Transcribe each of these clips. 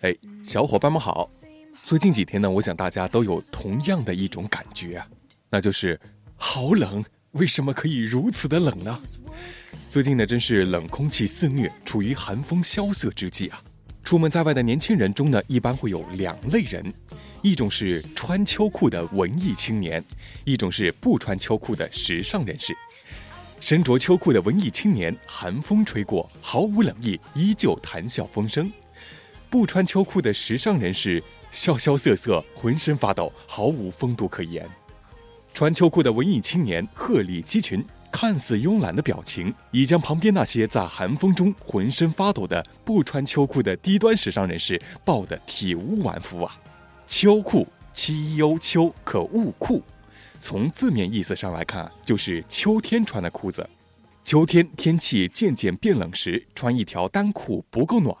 哎，小伙伴们好。最近几天呢，我想大家都有同样的一种感觉啊，那就是好冷。为什么可以如此的冷呢？最近呢，真是冷空气肆虐，处于寒风萧瑟之际啊。出门在外的年轻人中呢，一般会有两类人：一种是穿秋裤的文艺青年，一种是不穿秋裤的时尚人士。身着秋裤的文艺青年，寒风吹过，毫无冷意，依旧谈笑风生。不穿秋裤的时尚人士，萧萧瑟瑟，浑身发抖，毫无风度可言。穿秋裤的文艺青年鹤立鸡群，看似慵懒的表情，已将旁边那些在寒风中浑身发抖的不穿秋裤的低端时尚人士抱得体无完肤啊！秋裤，七幽秋，可勿裤。从字面意思上来看，就是秋天穿的裤子。秋天天气渐渐变冷时，穿一条单裤不够暖。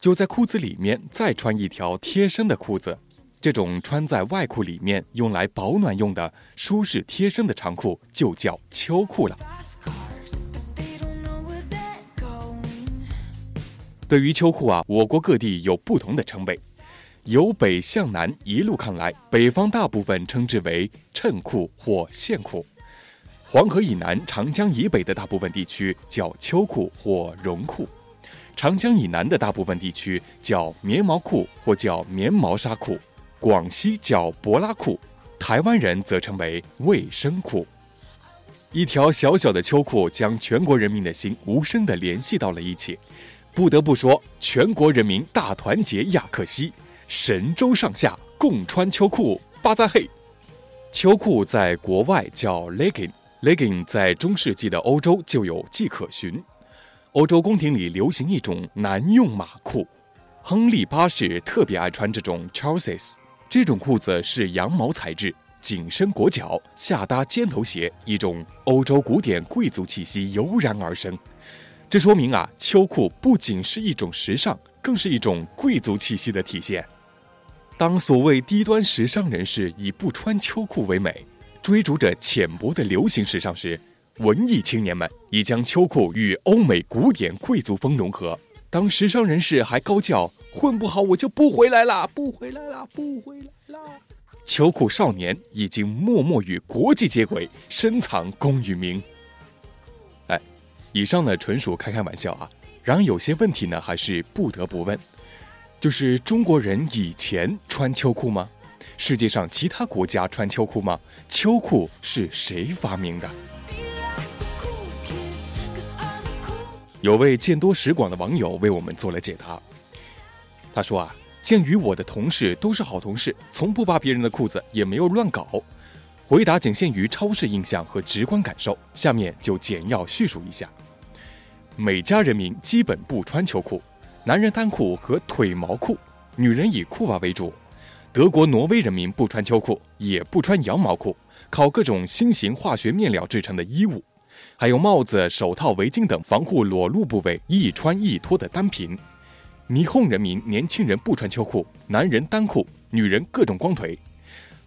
就在裤子里面再穿一条贴身的裤子，这种穿在外裤里面用来保暖用的舒适贴身的长裤就叫秋裤了。对于秋裤啊，我国各地有不同的称谓，由北向南一路看来，北方大部分称之为衬裤或线裤，黄河以南、长江以北的大部分地区叫秋裤或绒裤。长江以南的大部分地区叫棉毛裤或叫棉毛纱裤，广西叫柏拉裤，台湾人则称为卫生裤。一条小小的秋裤将全国人民的心无声地联系到了一起。不得不说，全国人民大团结亚克西，神州上下共穿秋裤，巴扎嘿！秋裤在国外叫 legging，legging 在中世纪的欧洲就有迹可循。欧洲宫廷里流行一种男用马裤，亨利八世特别爱穿这种 trousers。这种裤子是羊毛材质，紧身裹脚，下搭尖头鞋，一种欧洲古典贵族气息油然而生。这说明啊，秋裤不仅是一种时尚，更是一种贵族气息的体现。当所谓低端时尚人士以不穿秋裤为美，追逐着浅薄的流行时尚时，文艺青年们已将秋裤与欧美古典贵族风融合。当时尚人士还高叫“混不好我就不回来了，不回来了，不回来了”，秋裤少年已经默默与国际接轨，深藏功与名。哎，以上呢纯属开开玩笑啊。然而有些问题呢还是不得不问，就是中国人以前穿秋裤吗？世界上其他国家穿秋裤吗？秋裤是谁发明的？有位见多识广的网友为我们做了解答。他说啊，鉴于我的同事都是好同事，从不扒别人的裤子，也没有乱搞。回答仅限于超市印象和直观感受。下面就简要叙述一下：美加人民基本不穿秋裤，男人单裤和腿毛裤，女人以裤袜为主。德国、挪威人民不穿秋裤，也不穿羊毛裤，靠各种新型化学面料制成的衣物。还有帽子、手套、围巾等防护裸露部位易穿易脱的单品。霓虹人民年轻人不穿秋裤，男人单裤，女人各种光腿。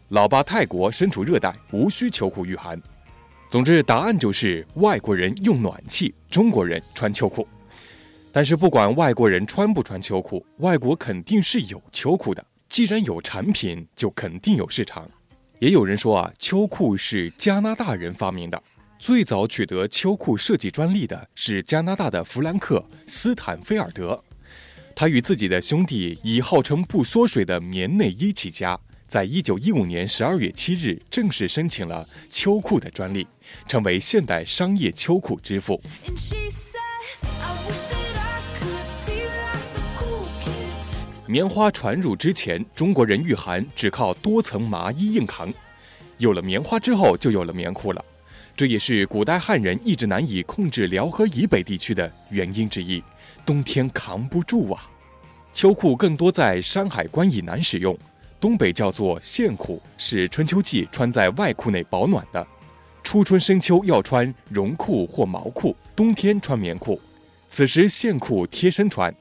老爸泰国身处热带，无需秋裤御寒。总之，答案就是外国人用暖气，中国人穿秋裤。但是不管外国人穿不穿秋裤，外国肯定是有秋裤的。既然有产品，就肯定有市场。也有人说啊，秋裤是加拿大人发明的。最早取得秋裤设计专利的是加拿大的弗兰克·斯坦菲尔德，他与自己的兄弟以号称不缩水的棉内衣起家，在一九一五年十二月七日正式申请了秋裤的专利，成为现代商业秋裤之父。棉花传入之前，中国人御寒只靠多层麻衣硬扛，有了棉花之后，就有了棉裤了。这也是古代汉人一直难以控制辽河以北地区的原因之一，冬天扛不住啊。秋裤更多在山海关以南使用，东北叫做线裤，是春秋季穿在外裤内保暖的。初春深秋要穿绒裤或毛裤，冬天穿棉裤。此时线裤贴身穿，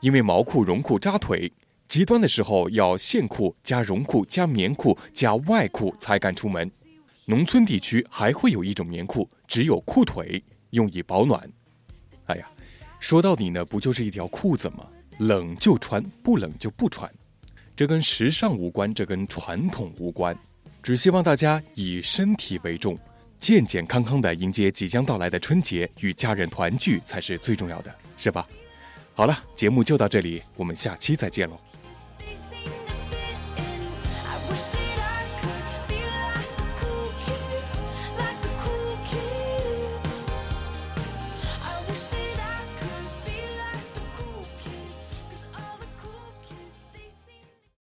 因为毛裤、绒裤扎腿，极端的时候要线裤加绒裤加棉裤加外裤才敢出门。农村地区还会有一种棉裤，只有裤腿，用以保暖。哎呀，说到底呢，不就是一条裤子吗？冷就穿，不冷就不穿。这跟时尚无关，这跟传统无关。只希望大家以身体为重，健健康康的迎接即将到来的春节与家人团聚才是最重要的，是吧？好了节目就到这里我们下期再见喽。